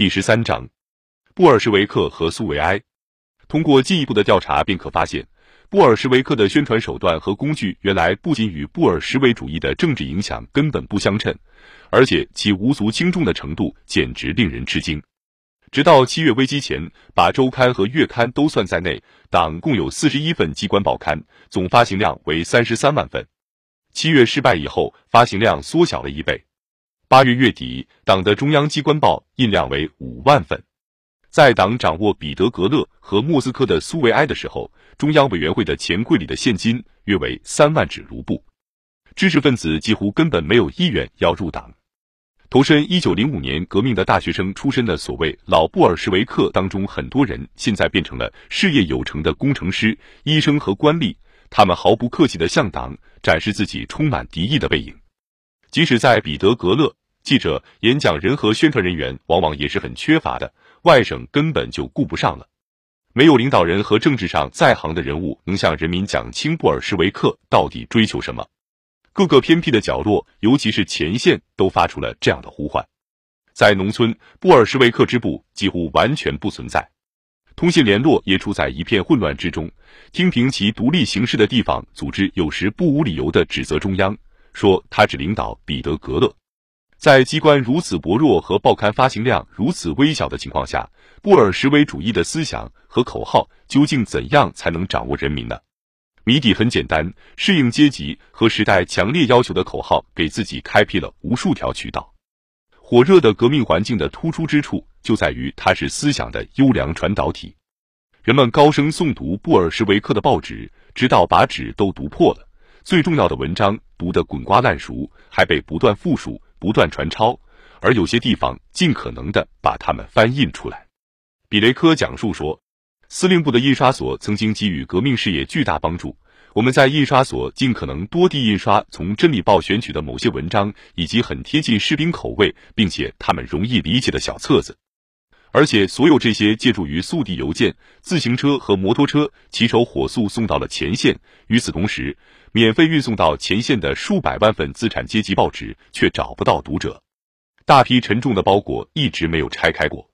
第十三章，布尔什维克和苏维埃。通过进一步的调查，便可发现，布尔什维克的宣传手段和工具，原来不仅与布尔什维主义的政治影响根本不相称，而且其无足轻重的程度简直令人吃惊。直到七月危机前，把周刊和月刊都算在内，党共有四十一份机关报刊，总发行量为三十三万份。七月失败以后，发行量缩小了一倍。八月月底，党的中央机关报印量为五万份。在党掌握彼得格勒和莫斯科的苏维埃的时候，中央委员会的钱柜里的现金约为三万纸卢布。知识分子几乎根本没有意愿要入党。投身一九零五年革命的大学生出身的所谓老布尔什维克当中，很多人现在变成了事业有成的工程师、医生和官吏。他们毫不客气地向党展示自己充满敌意的背影。即使在彼得格勒，记者、演讲人和宣传人员往往也是很缺乏的，外省根本就顾不上了。没有领导人和政治上在行的人物能向人民讲清布尔什维克到底追求什么。各个偏僻的角落，尤其是前线，都发出了这样的呼唤。在农村，布尔什维克支部几乎完全不存在，通信联络也处在一片混乱之中。听凭其独立行事的地方组织，有时不无理由的指责中央，说他只领导彼得格勒。在机关如此薄弱和报刊发行量如此微小的情况下，布尔什维主义的思想和口号究竟怎样才能掌握人民呢？谜底很简单，适应阶级和时代强烈要求的口号，给自己开辟了无数条渠道。火热的革命环境的突出之处，就在于它是思想的优良传导体。人们高声诵读布尔什维克的报纸，直到把纸都读破了。最重要的文章读得滚瓜烂熟，还被不断复述、不断传抄，而有些地方尽可能的把它们翻印出来。比雷科讲述说。司令部的印刷所曾经给予革命事业巨大帮助。我们在印刷所尽可能多地印刷从《真理报》选取的某些文章，以及很贴近士兵口味，并且他们容易理解的小册子。而且，所有这些借助于速递邮件、自行车和摩托车，骑手火速送到了前线。与此同时，免费运送到前线的数百万份资产阶级报纸却找不到读者。大批沉重的包裹一直没有拆开过。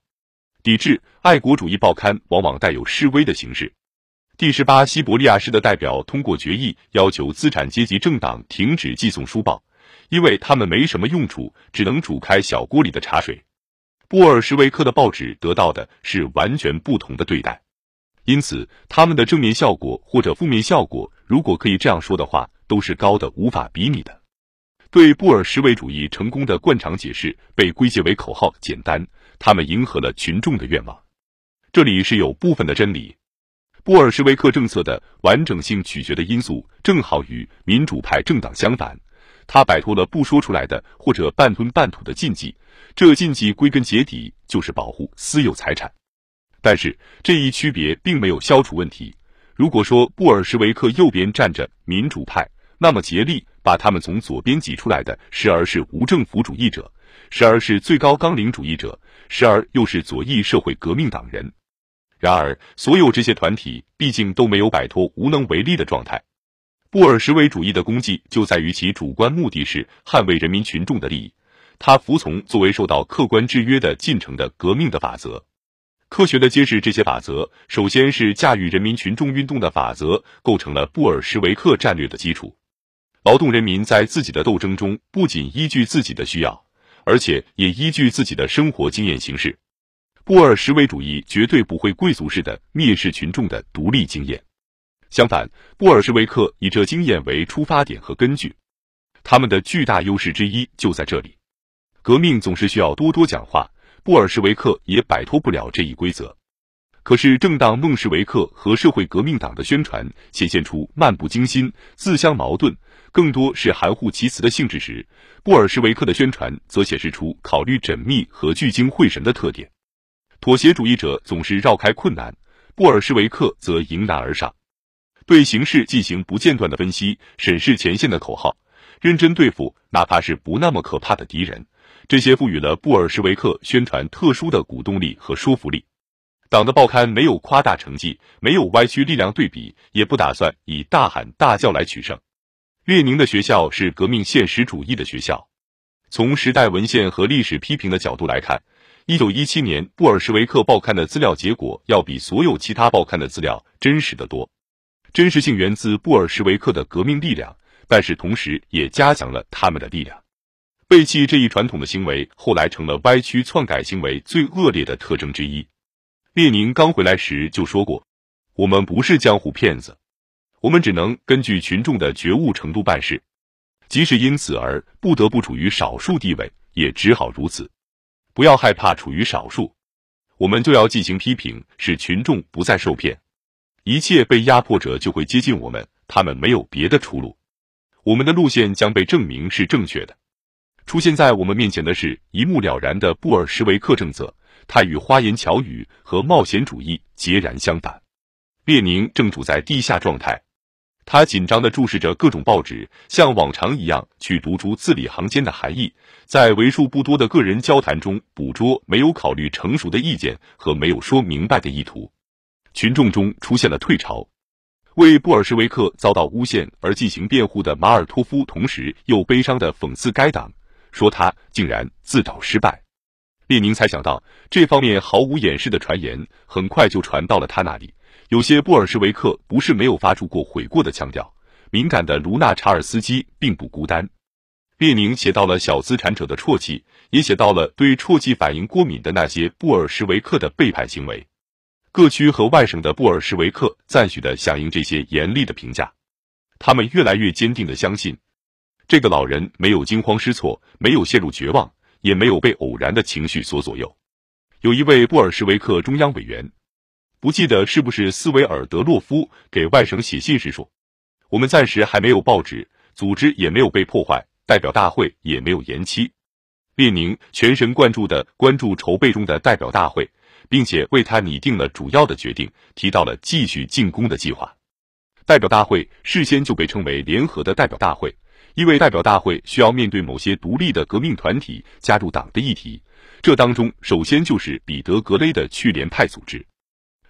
抵制爱国主义报刊往往带有示威的形式。第十八西伯利亚市的代表通过决议要求资产阶级政党停止寄送书报，因为他们没什么用处，只能煮开小锅里的茶水。布尔什维克的报纸得到的是完全不同的对待，因此他们的正面效果或者负面效果，如果可以这样说的话，都是高的无法比拟的。对布尔什维主义成功的惯常解释被归结为口号简单。他们迎合了群众的愿望，这里是有部分的真理。布尔什维克政策的完整性取决的因素正好与民主派政党相反，他摆脱了不说出来的或者半吞半吐的禁忌，这禁忌归根结底就是保护私有财产。但是这一区别并没有消除问题。如果说布尔什维克右边站着民主派，那么竭力把他们从左边挤出来的时而是无政府主义者。时而是最高纲领主义者，时而又是左翼社会革命党人。然而，所有这些团体毕竟都没有摆脱无能为力的状态。布尔什维主义的功绩就在于其主观目的是捍卫人民群众的利益，他服从作为受到客观制约的进程的革命的法则，科学的揭示这些法则。首先是驾驭人民群众运动的法则，构成了布尔什维克战略的基础。劳动人民在自己的斗争中，不仅依据自己的需要。而且也依据自己的生活经验行事，布尔什维主义绝对不会贵族式的蔑视群众的独立经验。相反，布尔什维克以这经验为出发点和根据，他们的巨大优势之一就在这里。革命总是需要多多讲话，布尔什维克也摆脱不了这一规则。可是，正当孟什维克和社会革命党的宣传显现出漫不经心、自相矛盾。更多是含糊其辞的性质时，布尔什维克的宣传则显示出考虑缜密和聚精会神的特点。妥协主义者总是绕开困难，布尔什维克则迎难而上，对形势进行不间断的分析，审视前线的口号，认真对付哪怕是不那么可怕的敌人。这些赋予了布尔什维克宣传特殊的鼓动力和说服力。党的报刊没有夸大成绩，没有歪曲力量对比，也不打算以大喊大叫来取胜。列宁的学校是革命现实主义的学校。从时代文献和历史批评的角度来看，一九一七年布尔什维克报刊的资料结果要比所有其他报刊的资料真实的多。真实性源自布尔什维克的革命力量，但是同时也加强了他们的力量。背弃这一传统的行为，后来成了歪曲篡改行为最恶劣的特征之一。列宁刚回来时就说过：“我们不是江湖骗子，我们只能根据群众的觉悟程度办事，即使因此而不得不处于少数地位，也只好如此。”不要害怕处于少数，我们就要进行批评，使群众不再受骗。一切被压迫者就会接近我们，他们没有别的出路。我们的路线将被证明是正确的。出现在我们面前的是一目了然的布尔什维克政策，它与花言巧语和冒险主义截然相反。列宁正处在地下状态。他紧张地注视着各种报纸，像往常一样去读出字里行间的含义，在为数不多的个人交谈中捕捉没有考虑成熟的意见和没有说明白的意图。群众中出现了退潮，为布尔什维克遭到诬陷而进行辩护的马尔托夫，同时又悲伤地讽刺该党，说他竟然自找失败。列宁才想到，这方面毫无掩饰的传言很快就传到了他那里。有些布尔什维克不是没有发出过悔过的腔调。敏感的卢纳查尔斯基并不孤单。列宁写到了小资产者的啜泣，也写到了对啜泣反应过敏的那些布尔什维克的背叛行为。各区和外省的布尔什维克赞许的响应这些严厉的评价。他们越来越坚定的相信，这个老人没有惊慌失措，没有陷入绝望，也没有被偶然的情绪所左右。有一位布尔什维克中央委员。不记得是不是斯维尔德洛夫给外省写信时说：“我们暂时还没有报纸，组织也没有被破坏，代表大会也没有延期。”列宁全神贯注地关注筹备中的代表大会，并且为他拟定了主要的决定，提到了继续进攻的计划。代表大会事先就被称为联合的代表大会，因为代表大会需要面对某些独立的革命团体加入党的议题，这当中首先就是彼得格雷的去联派组织。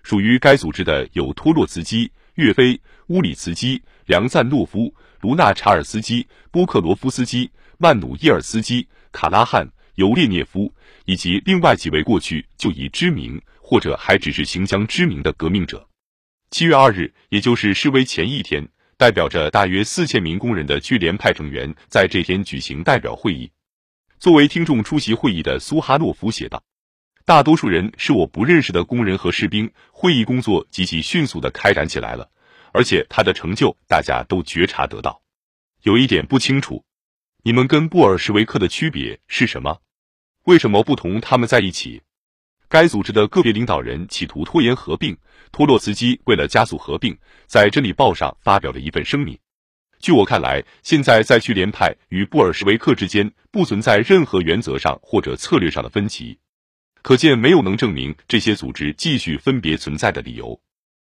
属于该组织的有托洛茨基、岳飞、乌里茨基、梁赞诺夫、卢纳查尔斯基、波克罗夫斯基、曼努伊尔斯基、卡拉汉、尤列涅夫，以及另外几位过去就已知名或者还只是行将知名的革命者。七月二日，也就是示威前一天，代表着大约四千名工人的聚联派成员在这天举行代表会议。作为听众出席会议的苏哈诺夫写道。大多数人是我不认识的工人和士兵。会议工作极其迅速的开展起来了，而且他的成就大家都觉察得到。有一点不清楚，你们跟布尔什维克的区别是什么？为什么不同他们在一起？该组织的个别领导人企图拖延合并。托洛茨基为了加速合并，在《真理报》上发表了一份声明。据我看来，现在在叙联派与布尔什维克之间不存在任何原则上或者策略上的分歧。可见，没有能证明这些组织继续分别存在的理由。